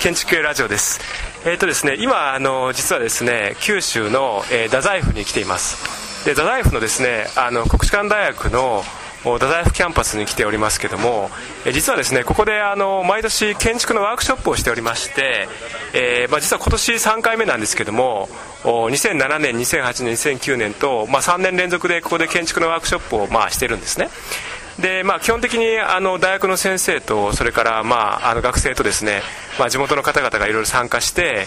建築ラジオです。えっ、ー、とですね、今あの実はですね、九州の、えー、太宰府に来ています。で、太宰府のですね、あの国士舘大学の太宰府キャンパスに来ておりますけども、え実はですねここであの毎年建築のワークショップをしておりまして、えー、まあ、実は今年3回目なんですけども2007年2008年2009年と、まあ、3年連続でここで建築のワークショップをまあしてるんですねで、まあ、基本的にあの大学の先生とそれから、まあ、あの学生とですね、まあ、地元の方々がいろいろ参加して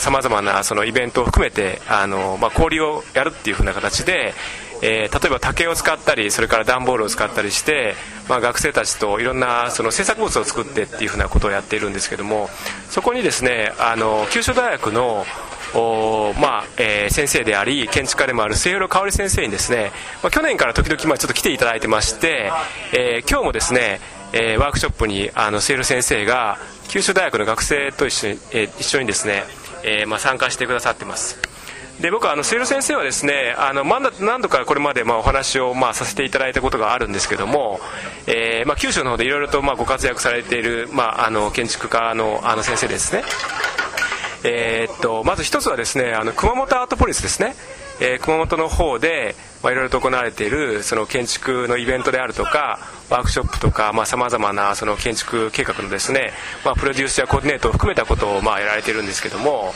さまざ、まなそのイベントを含めてあの、まあ、交流をやるっていうふうな形で、えー、例えば竹を使ったりそれから段ボールを使ったりして、まあ、学生たちといろんなその制作物を作ってっていうふうなことをやっているんですけどもそこにですねあの九州大学のまあえー、先生であり建築家でもある末広香織先生にですね、まあ、去年から時々まあちょっと来ていただいてまして、えー、今日もですね、えー、ワークショップにあの末広先生が九州大学の学生と一緒に,、えー、一緒にですね、えーまあ、参加してくださってます。で僕はあの末広先生はですねあの何度かこれまでまあお話をまあさせていただいたことがあるんですけども、えーまあ、九州の方でいろいろとまあご活躍されている、まあ、あの建築家のあの先生ですね。えー、っとまず一つはですねあの熊本アートポリスですね、えー、熊本の方でまあいろいろと行われているその建築のイベントであるとかワークショップとかさまざ、まなその建築計画のですね、まあ、プロデュースやコーディネートを含めたことをまあやられているんですけども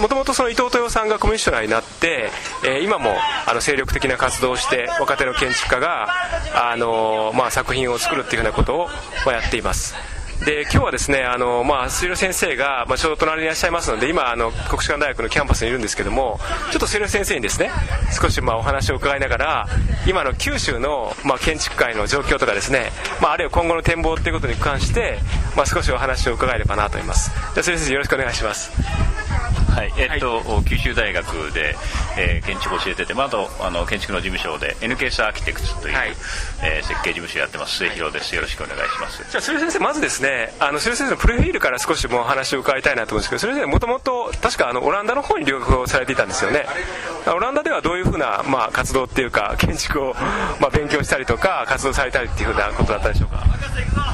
もともと伊藤豊さんがコミッショナーになって、えー、今もあの精力的な活動をして若手の建築家が、あのー、まあ、作品を作るっていうふうなことを、まあ、やっています。で今日はですねあの、まあ、水路先生が、まあ、ちょうど隣にいらっしゃいますので今あの国士舘大学のキャンパスにいるんですけどもちょっと水路先生にですね少しまあお話を伺いながら今の九州の、まあ、建築界の状況とかですね、まあ、あるいは今後の展望ということに関して、まあ、少しお話を伺えればなと思います。じゃ先生よろしくお願いします。はい。えっと、はい、九州大学で、えー、建築を教えてて、まあ、あとあの建築の事務所で NKS アーキテクツという、はい、えー、設計事務所やってます。末広です。よろしくお願いします。じゃあ末先生まずですねあの末先生のプロフィールから少しもう話を伺いたいなと思うんですけど末先生もともと確かあのオランダの方に留学をされていたんですよね。オランダではどういうふうな、まあ、活動っていうか建築を、まあ、勉強したりとか活動されたりっていうふうなことだったでしょうか？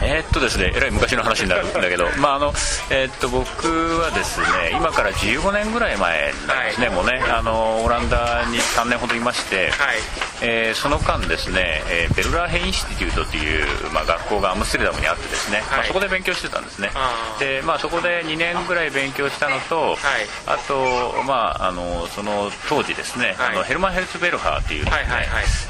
えー、っとですねえらい昔の話になるんだけど、まああのえー、っと僕はですね今から15年ぐらい前なんですね、はい、もうね。あのオランダに3年ほどいまして、はい、えー、その間ですね、えベルラーヘインスティテュートという、まあ、学校がアムステルダムにあってですね、はい、まあ、そこで勉強してたんですね。で、まあ、そこで2年ぐらい勉強したのと、あと、まあ、あのその当時ですね、あのヘルマン・ヘルツベルハーというですね、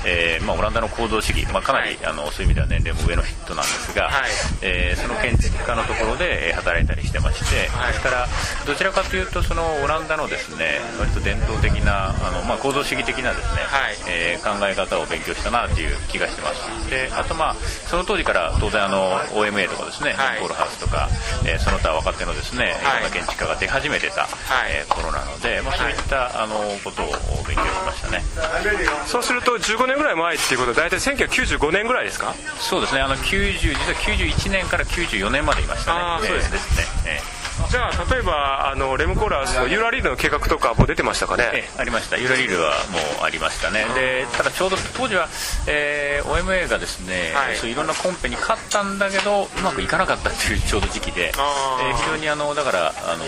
えまあ、オランダの行動主義、まあ、かなり、あのそういう意味では年齢も上の人なんですが、はい、えー、その建築家のところで働いたりしてまして、はい、ですからどちらかというとそのオランダのですね割と伝統的なあの、まあ、構造主義的なですね、はい、えー、考え方を勉強したなという気がしてます。であとまあその当時から当然あの OMA とかですね、はい、ポールハウスとか、えー、その他若手のですね、い。ろんな建築家が出始めてた、はい、えー、頃なので、まあ、そういった、あのことを勉強しましたね。そうすると15年ぐらい前っていうことは大体1995年ぐらいですか？そうですね。あの90実は91年から94年までいましたね。あそうですね、えーじゃあ例えばあのレムコーラスのユーラリールの計画とかも出てましたかね？えありました。ユーラリールはもうありましたね。でただちょうど当時は、えー、OMA がですね、はい、そういろんなコンペに勝ったんだけどうまくいかなかったっていうちょうど時期で、えー、非常にあのだからあの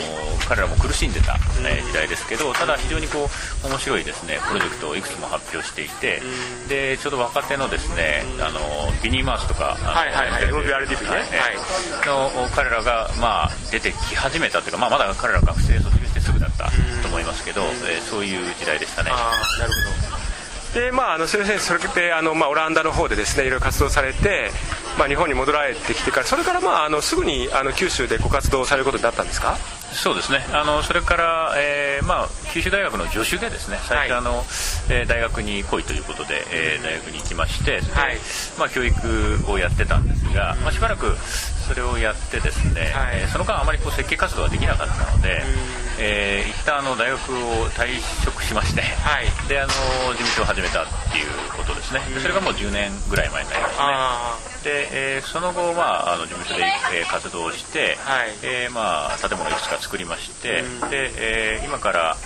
彼らも苦しんでた、えー、時代ですけどただ非常にこう面白いですねプロジェクトをいくつも発表していてでちょうど若手のですねあのビニーマウスとかはいはいはい。MBRTV ね、はい、の彼らがまあ出てき始めたというか、まあ、まだ彼ら学生卒業してすぐだったと思いますけど、えー、そういう時代でしたね。あなるほど。でまあ、あの先生それであの、まあ、オランダの方でですねいろいろ活動されて、まあ、日本に戻られてきてからそれから、まあ、あのすぐにあの九州でご活動されることになったんですか？そうですね。あのそれから、えーまあ、九州大学の助手でですね最初、あのえー、大学に来いということで、えー、大学に行きまして、はい。まあ、教育をやってたんですが、まあ、しばらくそれをやってですね、はい、その間あまりこう設計活動ができなかったので、えー、一旦あの大学を退職しまして、はい、であの事務所を始めたっていうことですね。それがもう10年ぐらい前になりますねで、えー、その後、まあ、あの事務所で、えー、活動して、はい。えーまあ、建物いくつか作りまして、でえー、今から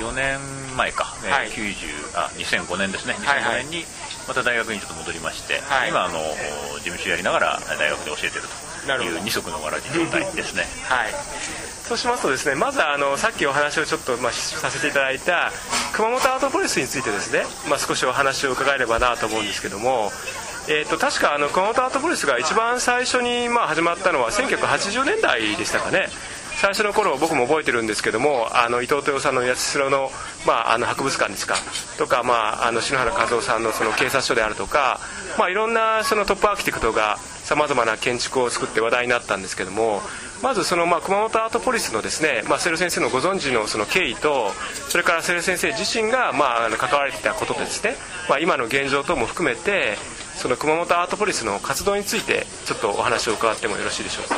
4年前か、はい、90あ2005年ですね。2005年にまた大学にちょっと戻りまして、はい、今あの事務所やりながら大学で教えてるという二足のわらじ状態ですね。はい。そうしますとですねまずあのさっきお話をちょっと、まあ、させていただいた熊本アートポリスについてですね、まあ、少しお話を伺えればなと思うんですけどもえーと、確かあの熊本アートポリスが一番最初にまあ始まったのは1980年代でしたかね。最初の頃僕も覚えてるんですけどもあの伊藤豊さんの八代の,、まあ、あの博物館ですか。とか、まあ、あの篠原和夫さんのその警察署であるとか、まあ、いろんなそのトップアーキテクトがさまざまな建築を作って話題になったんですけどもまずそのまあ熊本アートポリスのですね、まあ、セル先生のご存知のその経緯とそれからセル先生自身がまあ関われてたことですね、まあ、今の現状等も含めてその熊本アートポリスの活動についてちょっとお話を伺ってもよろしいでしょうか？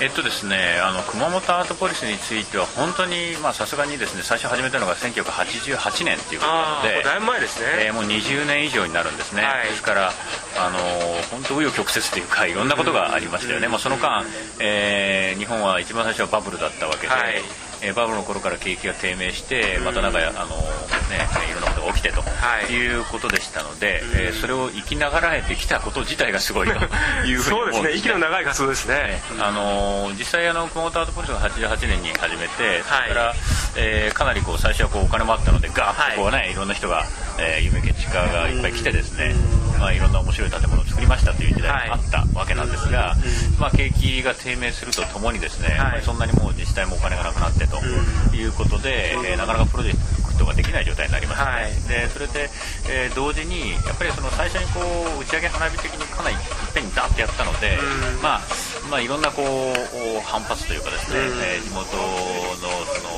えっとですね、あの熊本アートポリスについては本当にさすがにですね最初始めたのが1988年ということなのでだいぶ前ですね、えー、もう20年以上になるんですね、はい、ですからあの本当紆余曲折というかいろんなことがありましたよね、まあ、その間、えー、日本は一番最初はバブルだったわけで、はい。えー、バブルの頃から景気が低迷してまたなんか、あのね、いろんなことが起きてと、はい、いうことでしたので、えー、それを生きながらえてきたこと自体がすごいというふうに思うんです、ね、そうですね。息の長い活動ですね、あの実際あの熊本アートポリスが88年に始めて、それから、えー、かなりこう最初はこうお金もあったのでガーッとこうね、はい、いろんな人が、えー、有名建築家がいっぱい来てですね、まあ、いろんな面白い建物を作りましたという時代があったわけなんですが、まあ、景気が低迷するとともにですね、はい、そんなにもう自治体もお金がなくなってということで、えー、なかなかプロジェクトができない状態になりました。ね、はい、でそれで、えー、同時にやっぱりその最初にこう打ち上げ花火的にかなりいっぺんにダーッとやったので、まあまあ、いろんなこう反発というかですね、えー、地元のその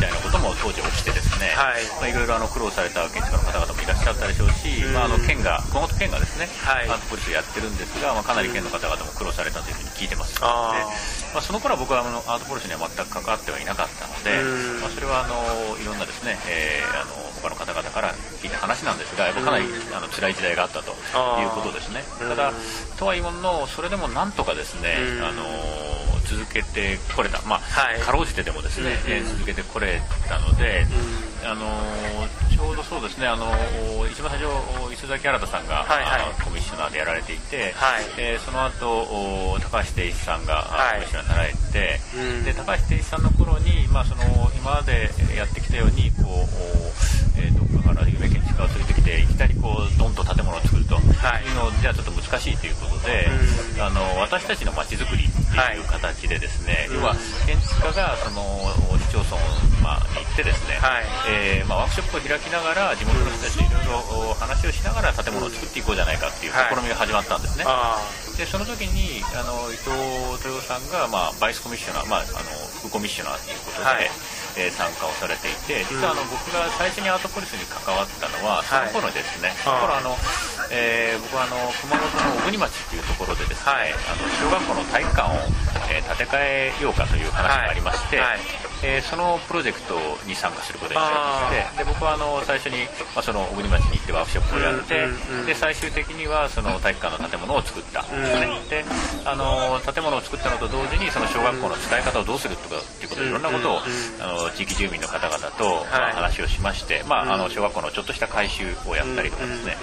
たいなことも当時起きてですね、はい。まあ、いろいろあの苦労された建築家の方々もいらっしゃったでしょうし、まあ、あの県が熊本県がですね、はい、アートポリスをやってるんですが、まあ、かなり県の方々も苦労されたというふうに聞いてます。ので、まあ、その頃は僕はあのアートポリスには全く関わってはいなかったので、まあ、それはあのいろんなですね、えー、あの他の方々から聞いた話なんですがやっぱかなりあの辛い時代があったということですね。ただとはいえものそれでもなんとかですね、あの続けてこれた、まあ、はい、かろうじてでもですね、うん、続けてこれたので、うん、あのちょうどそうですね、あの一番最初、磯崎新さんが、はいはい、コミッショナーでやられていて、はい、えー、その後高橋定一さんが、はい、コミッショナーになられて、うん、で高橋定一さんの頃に、まあ、その今までやってきたようにこう、えー、どこかから有名建築家を連れていきなりこうドンと建物を作ると。い。うのじゃちょっと難しいということで、あの私たちの街づくりっていう形でですね、要は建築家がその市町村、まあ、に行ってですね、はい。えーまあ、ワークショップを開きながら地元の人たちといろいろ話をしながら建物を作っていこうじゃないかっていう試みが始まったんですね。でその時にあの伊藤豊さんが、まあ、バイスコミッショナー、まあ、あの副コミッショナーということで、はいえー、参加をされていて実はあの、僕が最初にアートポリスに関わったのはその頃ですね、はい、その頃あの、えー、僕はあの熊本の小国町っていうところでですね、はい、あの小学校の体育館を、えー、建て替えようかという話がありまして、はいえー、そのプロジェクトに参加することになりましてで僕はあの最初に、まあ、その小国町に行ってワークショップをやって、うんうん、で最終的にはその体育館の建物を作った。んですね、うん、であの建物を作ったのと同時にその小学校の使い方をどうするとかっていうことでいろんなことを、あの地域住民の方々と、まあ、話をしまして、まあ、あの小学校のちょっとした改修をやったりとかですね、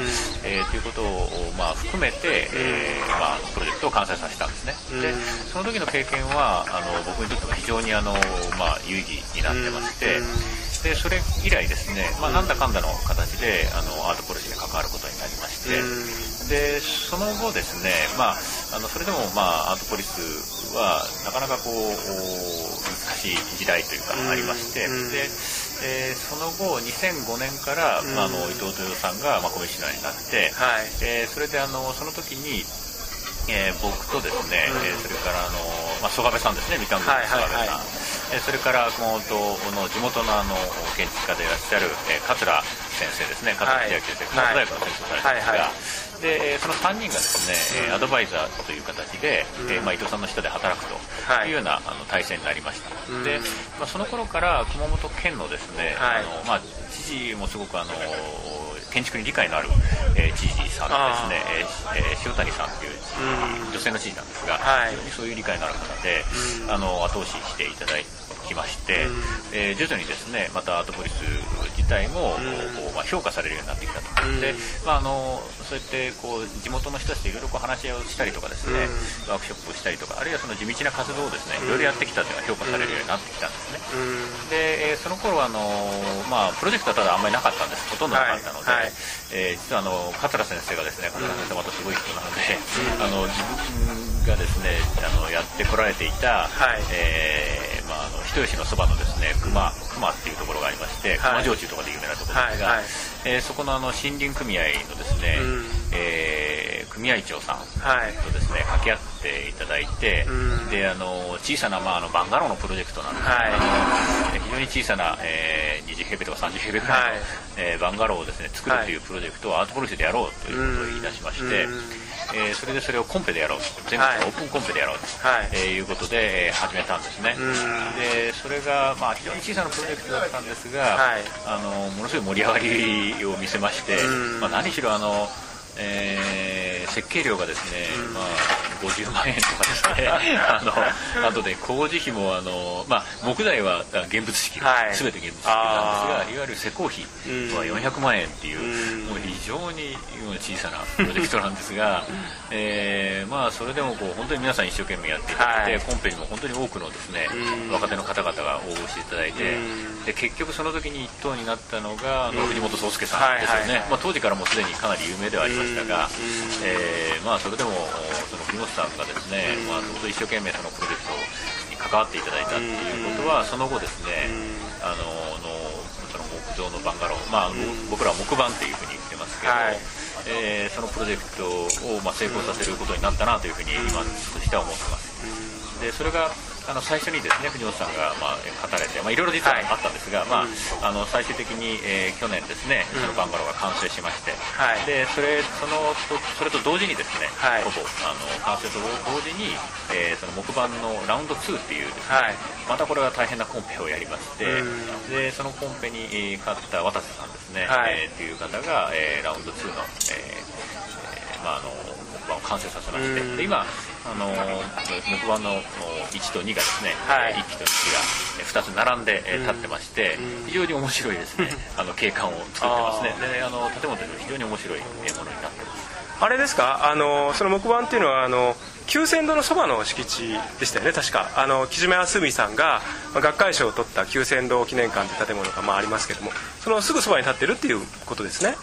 えー、ということを、まあ、含めて、えーまあ、プロジェクトを完成させたんですね。でその時の経験はあの僕にとっては非常にあの、まあ、有意義になってまして、でそれ以来ですね、まあ、なんだかんだの形であのアートポリシーに関わることになりまして、でその後ですね、まあ、あのそれでも、まあ、アートポリスはなかなかこう難しい時代というかありまして、でえー、その後2005年から、まあ、あの伊藤豊さんが、まあ、コミッショナーになって、はい、えー、それであのその時にえー、僕とですね、うん、えー、それからあの、まあ、曽我部さんですね、みかんの曽我部さん、はいはい、えー、それから熊本の地元のあの建築家でいらっしゃる、えー、桂先生ですね、桂千秋先生、熊本大学の先生をされてますが、でその3人がですね、うん、アドバイザーという形で、うん、えー、まあ、伊藤さんの下で働くというような、あの体制になりました、でまあ、その頃から熊本県のですね、あのまあ、知事もすごくあの建築に理解のある、えー、知事さんですね、えー、塩谷さんという、女性の知事なんですが、はい、非常にそういう理解のある方で、あの後押ししていただいきまして、えー、徐々にですねまたアートポリス自体も、まあ、評価されるようになってきたと、でまあ、あのそうやってこう地元の人たちといろいろ話し合いをしたりとかですね、ワークショップをしたりとかあるいはその地道な活動をですねいろいろやってきたというのが評価されるようになってきたんですね、で、えー、その頃はあの、まあ、プロジェクトはただあんまりなかったんです。ほとんどなかったので、はい。はい、えー、実はあの桂先生がですね桂先生またすごい人なので、あの自分がですねあのやってこられていた、はい、えー、人吉のそばのですね熊熊っていうところがありまして熊焼酎とかで有名なところですが、はいはい、えー、そこのあの森林組合のですね、うん、えー、組合長さんとですね、掛け合っていただいて、うん、であの小さな、まあ、あのバンガローのプロジェクトなんですけど、はい、非常に小さな、えー、20平米とか30平米ぐらいの、はい、えー、バンガローをですね作るというプロジェクトをアートポリスでやろうということを言い出しまして、えー、それでそれをコンペでやろうと。全国のオープンコンペでやろうと、はい。えー、いうことで、えー、始めたんですね。でそれが、まあ、非常に小さなプロジェクトだったんですが、はい、あのものすごい盛り上がりを見せまして、まあ、何しろあのえー、設計料がですね、うん、まあ、50万円とかですね。あのあとで工事費もあの、まあ、木材は現物式、はい、全て現物式なんですがいわゆる施工費は400万円っていう、うん、もう非常に小さなプロジェクトなんですが、えー、まあ、それでもこう本当に皆さん一生懸命やっていただいて、はい、コンペにも本当に多くのですね、若手の方々が応募していただいて、で結局その時に一等になったのがあの藤本壮介さんですよね、まあ、当時からもうすでにかなり有名ではありましたが、えー、まあ、それでもその藤本さんがですね、まあ、一生懸命そのプロジェクトに関わっていただいたっていうことは、その後ですね、あののその木造のバンガロー、まあ、僕らは木板っていうふうに言ってますけど、はい、えー、そのプロジェクトをまあ成功させることになったなというふうに今としては思ってます。でそれがあの最初にですね藤本さんがまあ語れて、まあ、いろいろ実はあったんですが、はい、まあ、あの最終的に、えー、去年ですね、そのバンガローが完成しまして、はい、でそれそのそれと同時にですね、はい、ほぼあの完成と同時に、えー、その木板のラウンド2っていうですね、またこれは大変なコンペをやりまして、でそのコンペに勝った渡瀬さんですね、はい、えー、っていう方が、えー、ラウンド2の、えーまあ、あの木板を完成させまして、で今あの木板の1と2がですね、はい、1機と2機が2つ並んで立ってまして、非常に面白いですね。あの景観を作ってますね。であの建物というのは非常に面白いものになってます。あれですか？あのその木板っていうのはあの久泉堂のそばの敷地でしたよね確か。あの木島康美さんが学会賞を取った久泉堂記念館という建物がまあありますけどもそのすぐそばに建ってるっていうことですね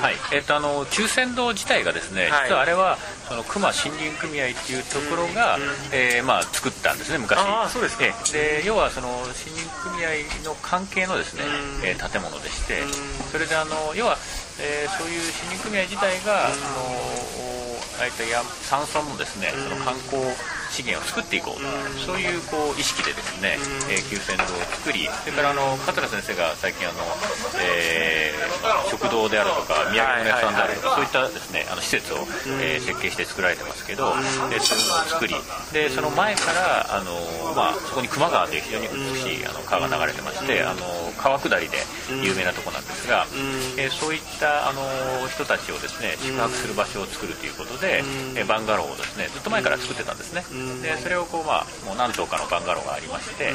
はい。えーと、あの久泉堂自体がですね、はい、実はあれはその熊森林組合っていうところが、えー、まあ、作ったんですね昔。あそうですえー、で要はその森林組合の関係のですね、えー、建物でしてそれであの要は、えー、そういう森林組合自体が、あのあえて山村のですねその観光資源を作っていこうと、そういうこう意識でですね、えー、旧線道を作りそれからあの桂先生が最近あの、えー、食堂であるとか土産物屋さんであるとか、そういったですねあの施設を、えー、設計して作られてますけど、えー、そういうのを作りでその前からあの、まあ、そこに球磨川という非常に美しいあの川が流れてまして、あの川下りで有名なとこなんですが、えー、そういったあの人たちをですね宿泊する場所を作るということで、えー、バンガローをですねずっと前から作ってたんですね。でそれをこう、まあ、もう何棟かのバンガローがありまして、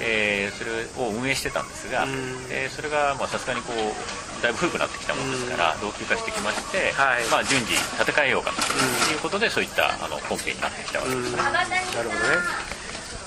えー、それを運営してたんですが、えー、それがさすがにこうだいぶ古くなってきたものですから老朽化してきまして、はい、まあ、順次建て替えようかということでそういったあの根拠になってきたわけです、ね、なるほどね。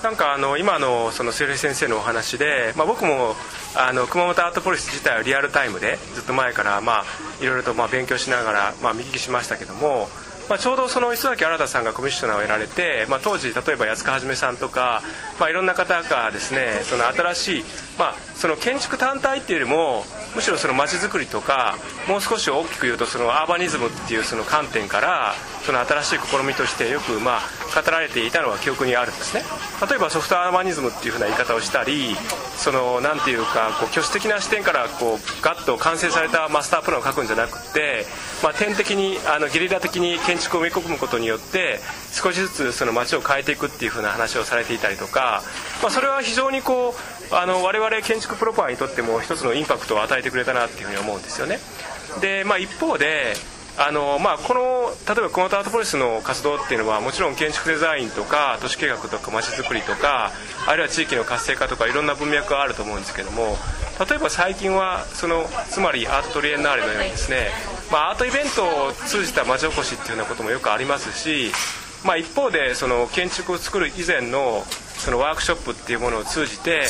なんかあの今のその末先生のお話で、まあ、僕もあの熊本アートポリス自体はリアルタイムでずっと前からまあいろいろとまあ勉強しながらまあ見聞きしましたけどもまあ、ちょうどその磯崎新さんがコミッショナーをやられて、まあ、当時例えば安川はさんとか、まあ、いろんな方がですねその新しい、まあ、その建築単体っていうよりもむしろその街づくりとかもう少し大きく言うとそのアーバニズムっていうその観点からその新しい試みとしてよくまあ語られていたのは記憶にあるんですね。例えばソフトアーバニズムっていうふうな言い方をしたりそのなんていうかこう挙手的な視点からこうガッと完成されたマスタープランを書くんじゃなくて、まあ、点的にあのゲリラ的に建築を埋め込むことによって少しずつその街を変えていくっていうふうな話をされていたりとか、まあ、それは非常にこうあの我々建築プロパーにとっても一つのインパクトを与えてくれたなっていうふうに思うんですよね。で、まあ、一方であのまあ、この例えば熊本アートポリスの活動っていうのはもちろん建築デザインとか都市計画とかまちづくりとかあるいは地域の活性化とかいろんな文脈があると思うんですけども例えば最近はそのつまりアートトリエンナーレのようにですね、まあ、アートイベントを通じた町おこしっていうようなこともよくありますし、まあ、一方でその建築を作る以前のそのワークショップっていうものを通じて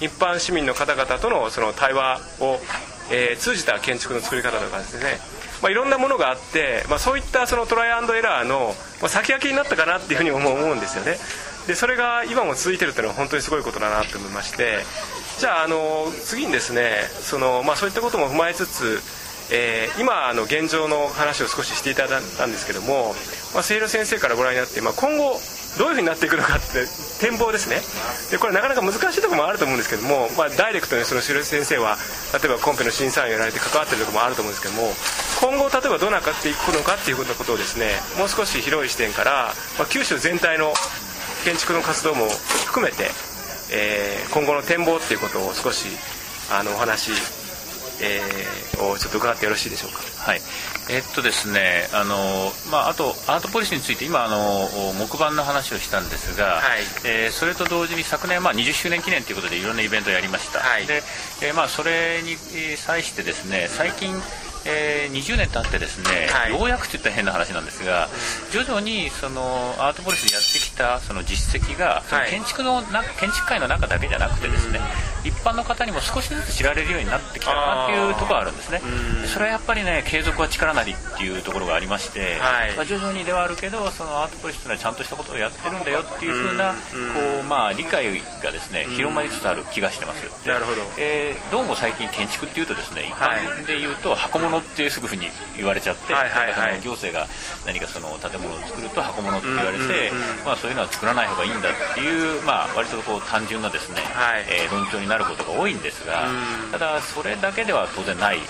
一般市民の方々とのその対話を、えー、通じた建築の作り方とかですねまあ、いろんなものがあって、まあ、そういったそのトライアンドエラーの、まあ、先駆けになったかなっていうふうに思うんですよね。でそれが今も続いてるっていうのは本当にすごいことだなと思いまして。じゃああの次にですねその、まあ、そういったことも踏まえつつえー、今の現状の話を少ししていただいたんですけども、まあ、清野先生からご覧になって、まあ、今後どういうふうになっていくのかって展望ですね。でこれなかなか難しいところもあると思うんですけども、まあ、ダイレクトにその白井先生は例えばコンペの審査員をやられて関わってるところもあると思うんですけども今後例えばどうなっていくのかっていうことをですねもう少し広い視点から、まあ、九州全体の建築の活動も含めて、えー、今後の展望っていうことを少しあのお話えー、をちょっと伺ってよろしいでしょうか。はい。えっとですね、あのまああとアートポリシーについて今あの木版の話をしたんですが、はい、えー、それと同時に昨年まあ20周年記念ということでいろんなイベントをやりました。はい、で、えー、まあそれに際してですね、最近えー、20年経ってですね、はい、ようやくといったら変な話なんですが、徐々にそのアートポリスでやってきたその実績が、はい、建築のな建築界の中だけじゃなくてですね、一般の方にも少しずつ知られるようになってきたなっていうところがあるんですね。それはやっぱりね継続は力なりっていうところがありまして、はい、まあ、徐々にではあるけどそのアートポリスというのはちゃんとしたことをやってるんだよっていうふうなこうまあ理解がですね広まりつつある気がしてます。なるほど。えー、どうも最近建築っていうとですね一般で言うと箱物っていうすぐふうに言われちゃって、はいはいはい、行政が何かその建物を作ると箱物って言われて、まあ、そういうのは作らない方がいいんだっていう、まあ、割とこう単純なですね、はい、えー、論調になることが多いんですが、ただそれだけでは当然ないわ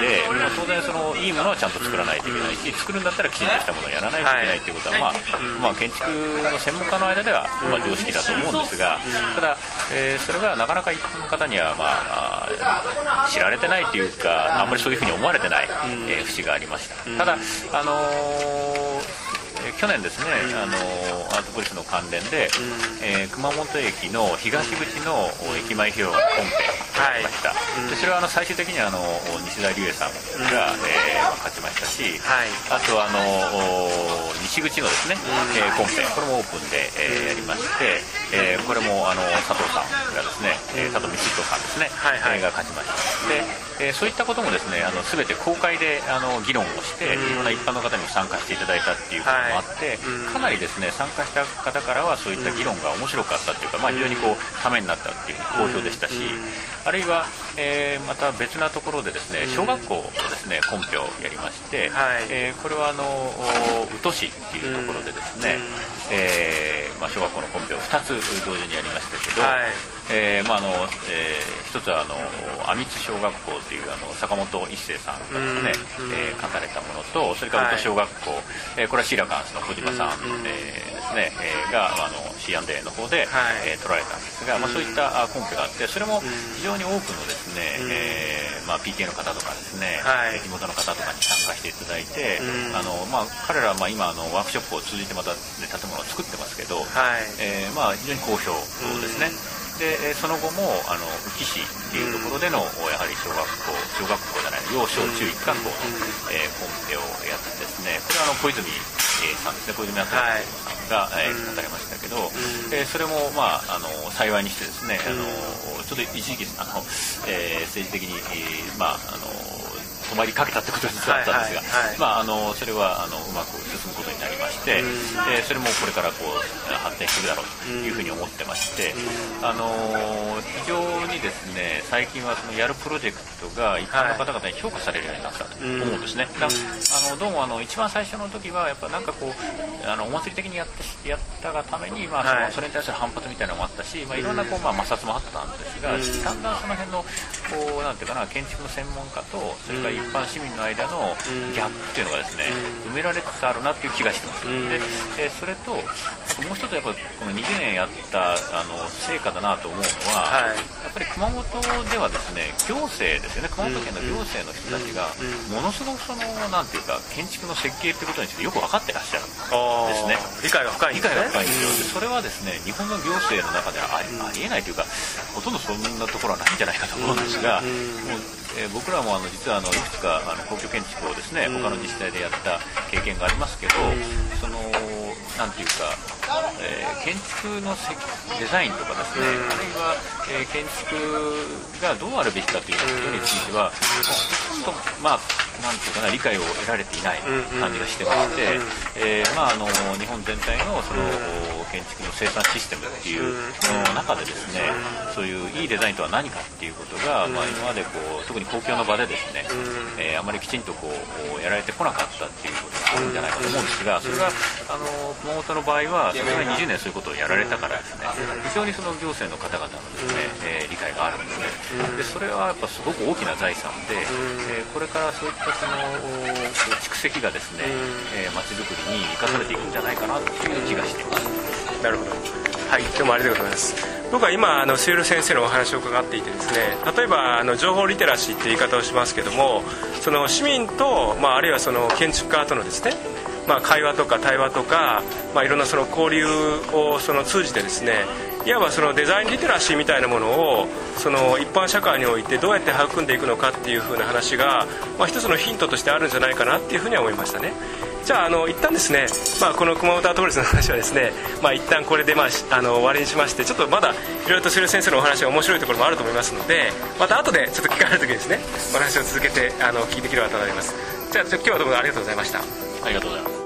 けで、まあ、当然そのいいものはちゃんと作らないといけないし作るんだったらきちんとしたものをやらないといけないということは、まあまあ、建築の専門家の間では、まあ、常識だと思うんですがただ、えー、それがなかなか一般の方には、まあ、知られてないというかあんまりそういうふうに思われてない、えー、節がありました。ただあのー去年ですね、あのアートポリスの関連で、えー、熊本駅の東口の駅前広場のコンペがありました、はい、でそれはあの最終的にあの西田龍英さんが、えー、勝ちましたし、はい、あとあの西口のですね、えー、コンペこれもオープンで、えー、やりまして、えー、これもあの佐藤さんがですね、えー、佐藤光彦さんですね、はいはい、が勝ちました。でえー、そういったこともですねあの全て公開であの議論をして、いろんな一般の方にも参加していただいたっていうこともあって、はい、かなりですね参加した方からはそういった議論が面白かったっていうか、まあ、非常にこうためになったっていう好評でしたし、あるいは、えー、また別なところでですね小学校のですねコンペをやりまして、はい、えー、これはあの宇土市っていうところでですね、えーまあ、小学校のコンペを2つ同時にやりましたけど、はいえーまああのえー、一つはあの阿光小学校というあの坂本一生さんがね、えー、書かれたものとそれから小学校、はい、えー、これはシーラカンスの小島さん、えー、ですね、えー、があの C&A の方で、はい、えー、取られたんですが、まあ、そういったコンペがあってそれも非常に多くのですね、えーまあ、PK の方とかですね、はい、地元の方とかに参加していただいて、あのまあ、彼らはまあ今あのワークショップを通じてまた、ね、建物を作ってますけど、はい。えーまあ、非常に好評ですね。でその後もあの宇城市っていうところでの、やはり小学校小学校じゃない幼小中一貫校の、えー、コンペをやってですねこれはあの小泉、えー、さんですね小泉敦さんが、はい、えー、語られましたけど、えー、それも、まあ、あの幸いにしてですねあのちょっと一時期あの、えー、政治的に、えー、まああの止まりかけたってことになったんですが、まあ、あのそれはあのうまく進むことになりまして、えー、それもこれからこう発展していくだろうというふうに思ってまして、あの非常にですね最近はそのやるプロジェクトが一般の方々に評価されるようになったと思うんですね。だあのどうもあの一番最初の時はやっぱなんかこうあのお祭り的にやってやったがために、まあそのそれに対する反発みたいなのもあったし、まあ、いろんなこう、まあ、摩擦もあったんですが、だんだんその辺のこうなんていうかな建築の専門家とそれから一般市民の間のギャップっていうのがですね、埋められつつあるなっていう気がしてます。、でえそれともう一つやっぱこの20年やったあの成果だなと思うのは、はい、やっぱり熊本ではですね行政ですよね。熊本県の行政の人たちがものすごくそのなんていうか建築の設計ってことについてよく分かってらっしゃるんですね。理解が深いんですね。理解が深いんですよ、それはですね日本の行政の中ではあり,、ありえないというかほとんどそんなところはないんじゃないかと思うんですが、もうえー、僕らもあの実はあのいくつかあの公共建築をですね他の自治体でやった経験がありますけど、そのなんていうか、えー、建築のデザインとかですね、あるいは、えー、建築がどうあるべきかということについては、ほとんどまあなんていうかな理解を得られていない感じがしてまして、えー、まああの日本全体のその建築の生産システムっていうの中でですね、そういういいデザインとは何かっていうことが、まあ今までこう特に公共の場でですね、えー、あまりきちんとこうやられてこなかったっていうことがあるんじゃないかと思うんですが、それがあの熊本の場合はそれが20年そういうことをやられたからですね、非常にその行政の方々のですね、えー、理解があるんですね。でそれはやっぱすごく大きな財産で、えー、これからそういったその蓄積がですね、えー、街づくりに生かされていくんじゃないかなという気がしています。なるほど。はい、どうもありがとうございます。僕は今あの末ル先生のお話を伺っていてですね例えばあの情報リテラシーって言い方をしますけどもその市民と、まあ、あるいはその建築家とのですねまあ、会話とか対話とか、まあ、いろんなその交流をその通じてですねいわばそのデザインリテラシーみたいなものをその一般社会においてどうやって育んでいくのかっていう風な話が、まあ、一つのヒントとしてあるんじゃないかなっていうふうには思いましたね。じゃああの一旦ですね、まあ、この熊本アートリスの話はですね、まあ、一旦これで、まあ、あの終わりにしましてちょっとまだいろいろと瀬先生のお話が面白いところもあると思いますのでまた後でちょっと聞かれる時にですねお話を続けてあの聞いていければと思います。じゃあ今日はどうもありがとうございました。ありがとうございます。